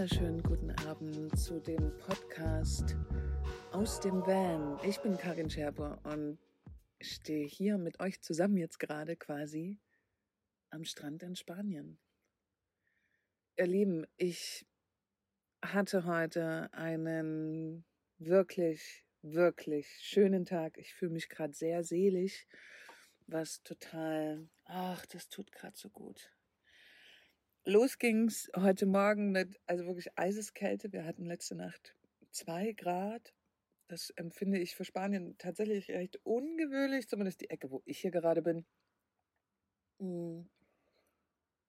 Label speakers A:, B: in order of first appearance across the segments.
A: wunderschönen guten Abend zu dem Podcast aus dem Van. Ich bin Karin Scherber und stehe hier mit euch zusammen jetzt gerade quasi am Strand in Spanien. Ihr Lieben, ich hatte heute einen wirklich, wirklich schönen Tag. Ich fühle mich gerade sehr selig, was total, ach, das tut gerade so gut los ging's heute Morgen mit, also wirklich Eiseskälte. Wir hatten letzte Nacht zwei Grad. Das empfinde ich für Spanien tatsächlich recht ungewöhnlich, zumindest die Ecke, wo ich hier gerade bin. Hm.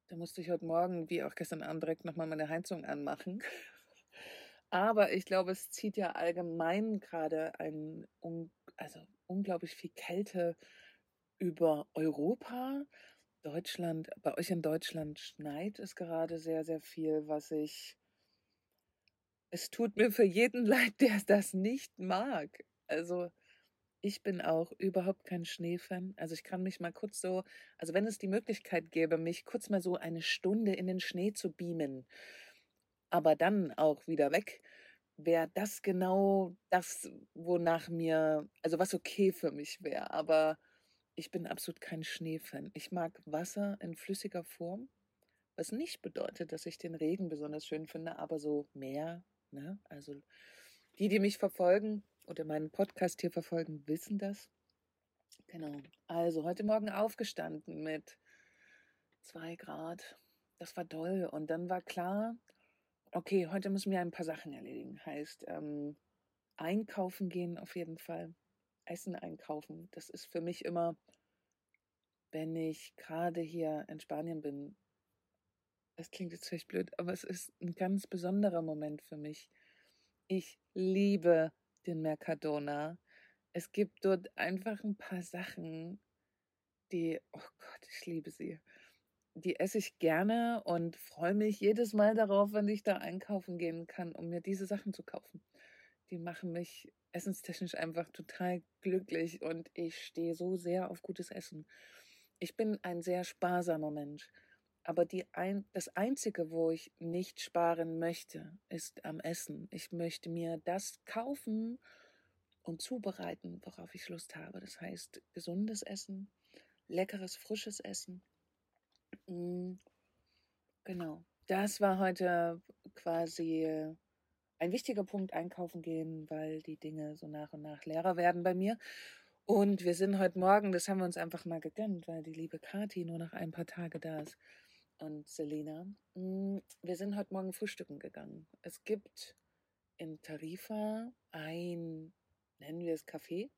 A: Da musste ich heute Morgen, wie auch gestern Abend, direkt nochmal meine Heizung anmachen. Aber ich glaube, es zieht ja allgemein gerade ein, also unglaublich viel Kälte über Europa. Deutschland, bei euch in Deutschland schneit es gerade sehr, sehr viel, was ich. Es tut mir für jeden leid, der das nicht mag. Also, ich bin auch überhaupt kein Schneefan. Also, ich kann mich mal kurz so, also, wenn es die Möglichkeit gäbe, mich kurz mal so eine Stunde in den Schnee zu beamen, aber dann auch wieder weg, wäre das genau das, wonach mir, also was okay für mich wäre. Aber ich bin absolut kein Schneefan. Ich mag Wasser in flüssiger Form, was nicht bedeutet, dass ich den Regen besonders schön finde, aber so Meer, ne? Also die, die mich verfolgen oder meinen Podcast hier verfolgen, wissen das. Genau. Also heute Morgen aufgestanden mit zwei Grad. Das war toll. Und dann war klar, okay, heute müssen wir ein paar Sachen erledigen. Heißt, ähm, einkaufen gehen auf jeden Fall. Essen einkaufen. Das ist für mich immer, wenn ich gerade hier in Spanien bin, das klingt jetzt vielleicht blöd, aber es ist ein ganz besonderer Moment für mich. Ich liebe den Mercadona. Es gibt dort einfach ein paar Sachen, die, oh Gott, ich liebe sie. Die esse ich gerne und freue mich jedes Mal darauf, wenn ich da einkaufen gehen kann, um mir diese Sachen zu kaufen. Die machen mich essenstechnisch einfach total glücklich und ich stehe so sehr auf gutes Essen. Ich bin ein sehr sparsamer Mensch, aber ein, das Einzige, wo ich nicht sparen möchte, ist am Essen. Ich möchte mir das kaufen und zubereiten, worauf ich Lust habe. Das heißt, gesundes Essen, leckeres, frisches Essen. Mm, genau. Das war heute quasi ein wichtiger Punkt einkaufen gehen, weil die Dinge so nach und nach leerer werden bei mir. Und wir sind heute Morgen, das haben wir uns einfach mal gegönnt, weil die liebe Kati nur noch ein paar Tage da ist. Und Selina, mm, wir sind heute Morgen frühstücken gegangen. Es gibt in Tarifa ein, nennen wir es Café,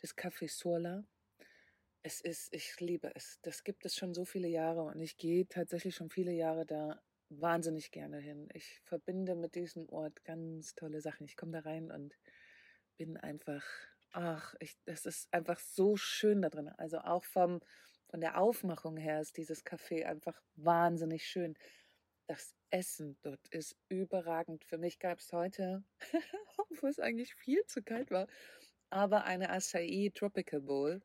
A: das Café Sola. Es ist, ich liebe es. Das gibt es schon so viele Jahre und ich gehe tatsächlich schon viele Jahre da wahnsinnig gerne hin. Ich verbinde mit diesem Ort ganz tolle Sachen. Ich komme da rein und bin einfach, ach, ich, das ist einfach so schön da drin. Also auch vom, von der Aufmachung her ist dieses Café einfach wahnsinnig schön. Das Essen dort ist überragend. Für mich gab es heute, obwohl es eigentlich viel zu kalt war, aber eine Acai Tropical Bowl.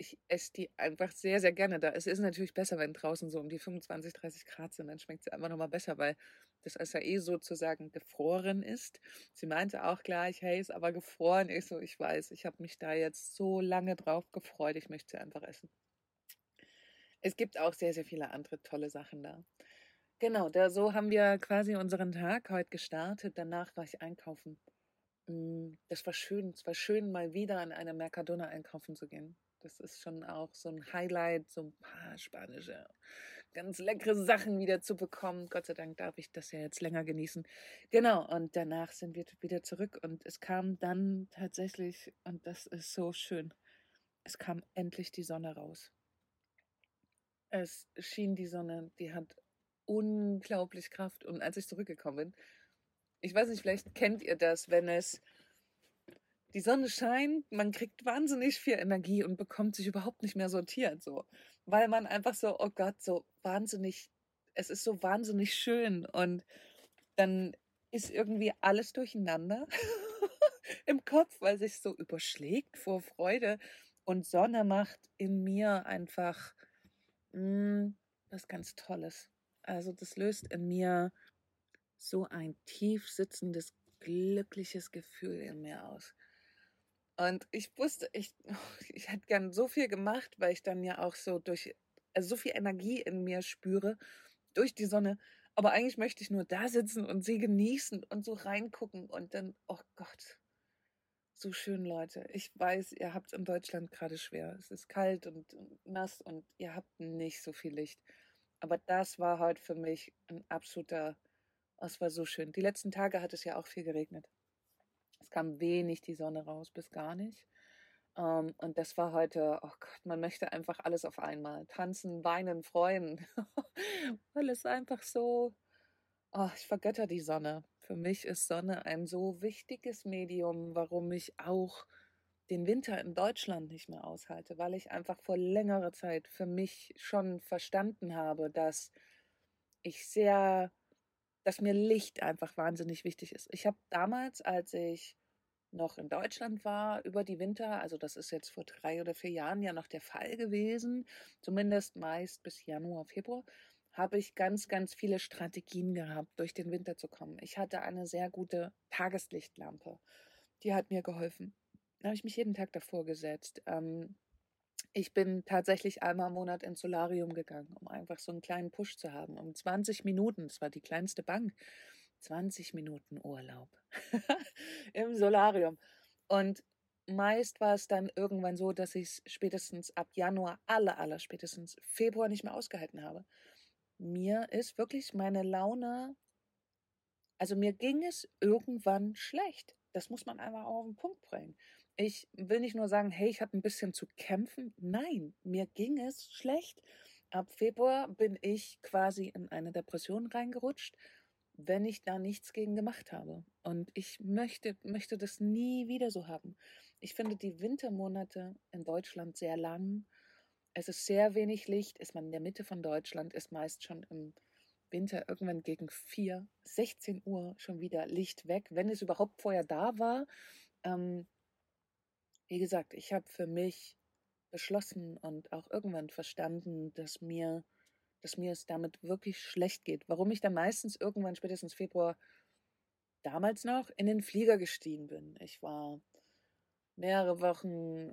A: Ich esse die einfach sehr, sehr gerne da. Es ist natürlich besser, wenn draußen so um die 25, 30 Grad sind, dann schmeckt sie einfach nochmal besser, weil das Acai sozusagen gefroren ist. Sie meinte auch gleich, hey, ist aber gefroren. Ich so, ich weiß, ich habe mich da jetzt so lange drauf gefreut, ich möchte sie einfach essen. Es gibt auch sehr, sehr viele andere tolle Sachen da. Genau, da so haben wir quasi unseren Tag heute gestartet. Danach war ich einkaufen. Mm, das war schön. Es war schön, mal wieder an einer Mercadona einkaufen zu gehen. Das ist schon auch so ein Highlight, so ein paar spanische, ganz leckere Sachen wieder zu bekommen. Gott sei Dank darf ich das ja jetzt länger genießen. Genau, und danach sind wir wieder zurück und es kam dann tatsächlich, und das ist so schön, es kam endlich die Sonne raus. Es schien die Sonne, die hat unglaublich Kraft. Und als ich zurückgekommen bin, ich weiß nicht, vielleicht kennt ihr das, wenn es die Sonne scheint, man kriegt wahnsinnig viel Energie und bekommt sich überhaupt nicht mehr sortiert, so. Weil man einfach so, oh Gott, so wahnsinnig, es ist so wahnsinnig schön und dann ist irgendwie alles durcheinander im Kopf, weil sich so überschlägt vor Freude und Sonne macht in mir einfach mh, mm, was ganz Tolles. Also das löst in mir so ein tief sitzendes, glückliches Gefühl in mir aus. Und ich wusste, ich, ich hätte gern so viel gemacht, weil ich dann ja auch so durch, also so viel Energie in mir spüre durch die Sonne. Aber eigentlich möchte ich nur da sitzen und sie genießen und so reingucken und dann, oh Gott, so schön, Leute. Ich weiß, ihr habt es in Deutschland gerade schwer. Es ist kalt und nass und ihr habt nicht so viel Licht. Aber das war heute für mich ein absoluter, es war so schön. Die letzten Tage hat es ja auch viel geregnet. Kam wenig die Sonne raus, bis gar nicht. Um, ähm, und das war heute, oh Gott, man möchte einfach alles auf einmal. Tanzen, weinen, freuen. Weil es einfach so, oh, ich vergötter die Sonne. Für mich ist Sonne ein so wichtiges Medium, warum ich auch den Winter in Deutschland nicht mehr aushalte, weil ich einfach vor längerer Zeit für mich schon verstanden habe, dass ich sehr, dass mir Licht einfach wahnsinnig wichtig ist. Ich habe damals, als ich noch in Deutschland war über die Winter, also das ist jetzt vor drei oder vier Jahren ja noch der Fall gewesen, zumindest meist bis Januar, Februar, habe ich ganz, ganz viele Strategien gehabt, durch den Winter zu kommen. Ich hatte eine sehr gute Tageslichtlampe. Die hat mir geholfen. Da habe ich mich jeden Tag davor gesetzt. Ähm, ich bin tatsächlich einmal im Monat ins Solarium gegangen, um einfach so einen kleinen Push zu haben. Um 20 Minuten, das war die kleinste Bank, 20 Minuten Urlaub im Solarium. Und meist war es dann irgendwann so, dass ich es spätestens ab Januar, aller, aller spätestens Februar nicht mehr ausgehalten habe. Mir ist wirklich meine Laune, also mir ging es irgendwann schlecht. Das muss man einfach auch auf den Punkt bringen. Ich will nicht nur sagen, hey, ich habe ein bisschen zu kämpfen. Nein, mir ging es schlecht. Ab Februar bin ich quasi in eine Depression reingerutscht wenn ich da nichts gegen gemacht habe. Und ich möchte, möchte das nie wieder so haben. Ich finde die Wintermonate in Deutschland sehr lang. Es ist sehr wenig Licht. Ist man in der Mitte von Deutschland, ist meist schon im Winter irgendwann gegen 4, 16 Uhr schon wieder Licht weg, wenn es überhaupt vorher da war. Ähm, wie gesagt, ich habe für mich beschlossen und auch irgendwann verstanden, dass mir dass mir es damit wirklich schlecht geht. Warum ich dann meistens irgendwann spätestens Februar damals noch in den Flieger gestiegen bin. Ich war mehrere Wochen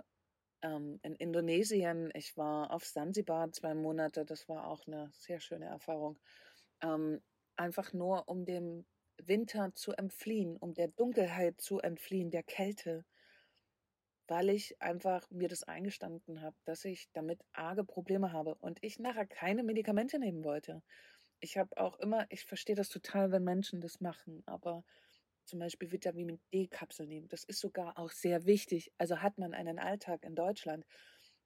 A: ähm, in Indonesien. Ich war auf Sansibar zwei Monate. Das war auch eine sehr schöne Erfahrung. Ähm, einfach nur, um dem Winter zu entfliehen, um der Dunkelheit zu entfliehen, der Kälte weil ich einfach mir das eingestanden habe, dass ich damit arge Probleme habe und ich nachher keine Medikamente nehmen wollte. Ich habe auch immer, ich verstehe das total, wenn Menschen das machen, aber zum Beispiel Vitamin D-Kapsel nehmen, das ist sogar auch sehr wichtig. Also hat man einen Alltag in Deutschland.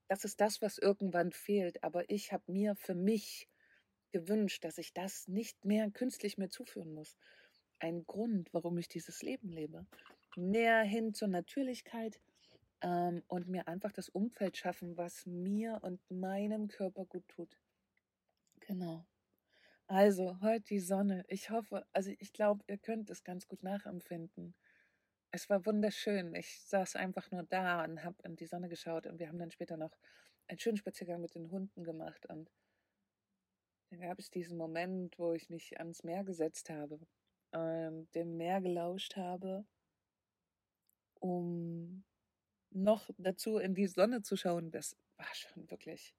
A: Das ist das, was irgendwann fehlt. Aber ich habe mir für mich gewünscht, dass ich das nicht mehr künstlich mir zuführen muss. Ein Grund, warum ich dieses Leben lebe. Mehr hin zur Natürlichkeit, ähm, und mir einfach das Umfeld schaffen, was mir und meinem Körper gut tut. Genau. Also, heute die Sonne. Ich hoffe, also ich glaube, ihr könnt es ganz gut nachempfinden. Es war wunderschön. Ich saß einfach nur da und habe in die Sonne geschaut und wir haben dann später noch einen schönen Spaziergang mit den Hunden gemacht und dann gab es diesen Moment, wo ich mich ans Meer gesetzt habe, ähm, dem Meer gelauscht habe, um noch dazu in die Sonne zu schauen, das war schon wirklich.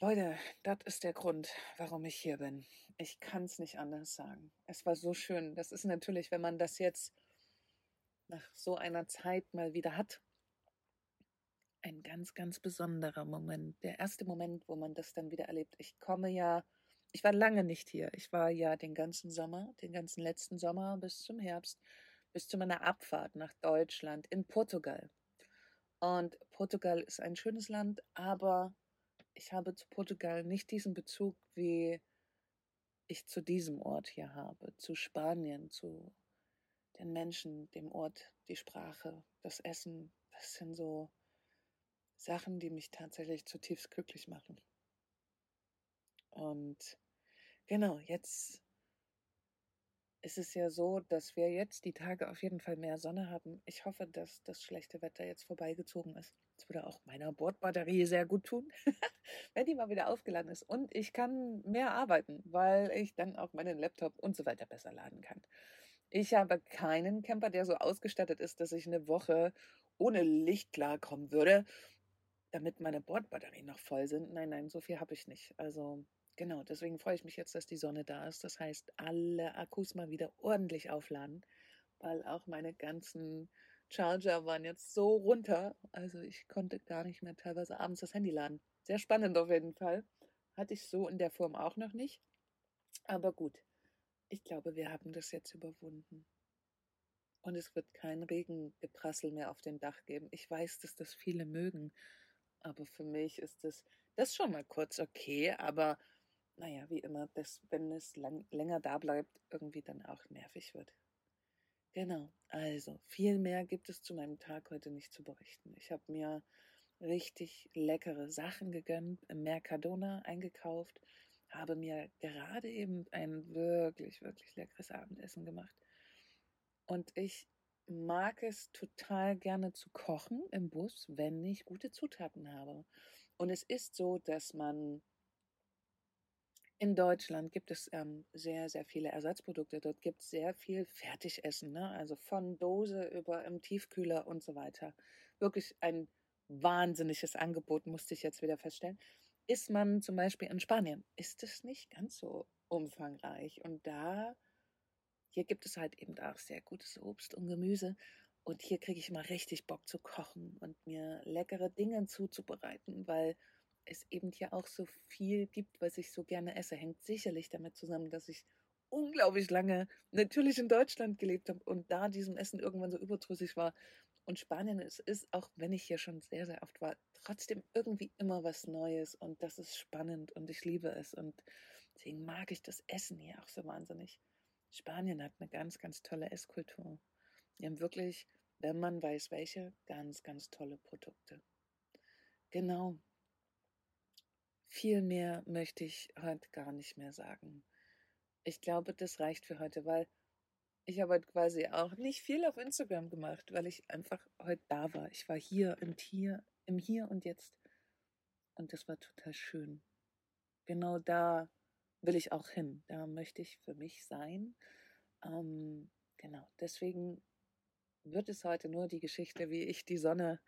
A: Leute, das ist der Grund, warum ich hier bin. Ich kann es nicht anders sagen. Es war so schön. Das ist natürlich, wenn man das jetzt nach so einer Zeit mal wieder hat, ein ganz, ganz besonderer Moment. Der erste Moment, wo man das dann wieder erlebt. Ich komme ja, ich war lange nicht hier. Ich war ja den ganzen Sommer, den ganzen letzten Sommer bis zum Herbst bis zu meiner Abfahrt nach Deutschland in Portugal. Und Portugal ist ein schönes Land, aber ich habe zu Portugal nicht diesen Bezug, wie ich zu diesem Ort hier habe, zu Spanien, zu den Menschen, dem Ort, die Sprache, das Essen. Das sind so Sachen, die mich tatsächlich zutiefst glücklich machen. Und genau, jetzt es ist ja so, dass wir jetzt die Tage auf jeden Fall mehr Sonne haben. Ich hoffe, dass das schlechte Wetter jetzt vorbeigezogen ist. Das würde auch meiner Bordbatterie sehr gut tun, wenn die mal wieder aufgeladen ist. Und ich kann mehr arbeiten, weil ich dann auch meinen Laptop und so weiter besser laden kann. Ich habe keinen Camper, der so ausgestattet ist, dass ich eine Woche ohne Licht klarkommen würde, damit meine Bordbatterien noch voll sind. Nein, nein, so viel habe ich nicht. Also Genau, deswegen freue ich mich jetzt, dass die Sonne da ist. Das heißt, alle Akkus mal wieder ordentlich aufladen, weil auch meine ganzen Charger waren jetzt so runter. Also ich konnte gar nicht mehr teilweise abends das Handy laden. Sehr spannend auf jeden Fall. Hatte ich so in der Form auch noch nicht. Aber gut, ich glaube, wir haben das jetzt überwunden. Und es wird kein Regengeprassel mehr auf dem Dach geben. Ich weiß, dass das viele mögen. Aber für mich ist das, das schon mal kurz okay. Aber naja, wie immer, dass, wenn es lang, länger da bleibt, irgendwie dann auch nervig wird. Genau, also viel mehr gibt es zu meinem Tag heute nicht zu berichten. Ich habe mir richtig leckere Sachen gegönnt, im Mercadona eingekauft, habe mir gerade eben ein wirklich, wirklich leckeres Abendessen gemacht. Und ich mag es total gerne zu kochen im Bus, wenn ich gute Zutaten habe. Und es ist so, dass man in Deutschland gibt es ähm, sehr, sehr viele Ersatzprodukte. Dort gibt es sehr viel Fertigessen, ne? also von Dose über im Tiefkühler und so weiter. Wirklich ein wahnsinniges Angebot, musste ich jetzt wieder feststellen. Ist man zum Beispiel in Spanien, ist es nicht ganz so umfangreich. Und da, hier gibt es halt eben auch sehr gutes Obst und Gemüse. Und hier kriege ich mal richtig Bock zu kochen und mir leckere Dinge zuzubereiten, weil es eben hier auch so viel gibt, was ich so gerne esse, hängt sicherlich damit zusammen, dass ich unglaublich lange natürlich in Deutschland gelebt habe und da diesem Essen irgendwann so überdrüssig war. Und Spanien es ist, auch wenn ich hier schon sehr, sehr oft war, trotzdem irgendwie immer was Neues und das ist spannend und ich liebe es und deswegen mag ich das Essen hier auch so wahnsinnig. Spanien hat eine ganz, ganz tolle Esskultur. Die haben wirklich, wenn man weiß welche, ganz, ganz tolle Produkte. Genau, viel mehr möchte ich heute gar nicht mehr sagen. Ich glaube, das reicht für heute, weil ich habe heute quasi auch nicht viel auf Instagram gemacht, weil ich einfach heute da war. Ich war hier im Hier, im Hier und Jetzt. Und das war total schön. Genau da will ich auch hin. Da möchte ich für mich sein. Ähm, genau, deswegen wird es heute nur die Geschichte, wie ich die Sonne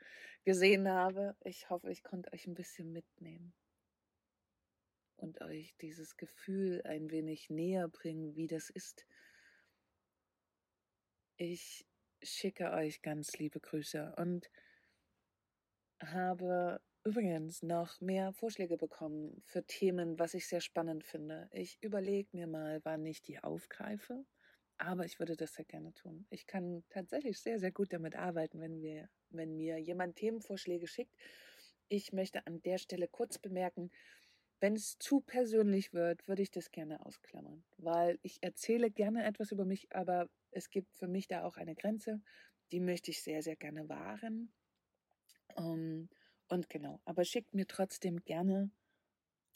A: gesehen habe. Ich hoffe, ich konnte euch ein bisschen mitnehmen und euch dieses Gefühl ein wenig näher bringen, wie das ist. Ich schicke euch ganz liebe Grüße und habe übrigens noch mehr Vorschläge bekommen für Themen, was ich sehr spannend finde. Ich überlege mir mal, wann ich die aufgreife, aber ich würde das sehr gerne tun. Ich kann tatsächlich sehr, sehr gut damit arbeiten, wenn, wir, wenn mir jemand Themenvorschläge schickt. Ich möchte an der Stelle kurz bemerken, wenn es zu persönlich wird, würde ich das gerne ausklammern, weil ich erzähle gerne etwas über mich, aber es gibt für mich da auch eine Grenze, die möchte ich sehr, sehr gerne wahren. Ähm, und genau, aber schickt mir trotzdem gerne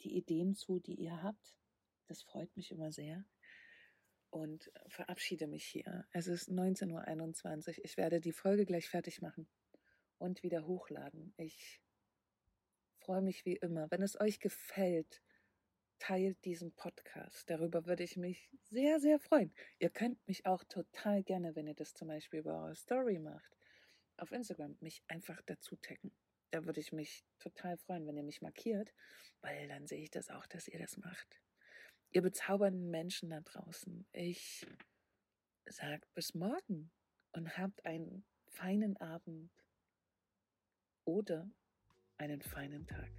A: die Ideen zu, die ihr habt. Das freut mich immer sehr. Und verabschiede mich hier. Es ist 19.21 Uhr. Ich werde die Folge gleich fertig machen und wieder hochladen. Ich freue mich wie immer. Wenn es euch gefällt, teilt diesen Podcast. Darüber würde ich mich sehr, sehr freuen. Ihr könnt mich auch total gerne, wenn ihr das zum Beispiel über eure Story macht, auf Instagram, mich einfach dazu taggen. Da würde ich mich total freuen, wenn ihr mich markiert, weil dann sehe ich das auch, dass ihr das macht. Ihr bezaubernden Menschen da draußen, ich sage bis morgen und habt einen feinen Abend oder einen feinen Tag.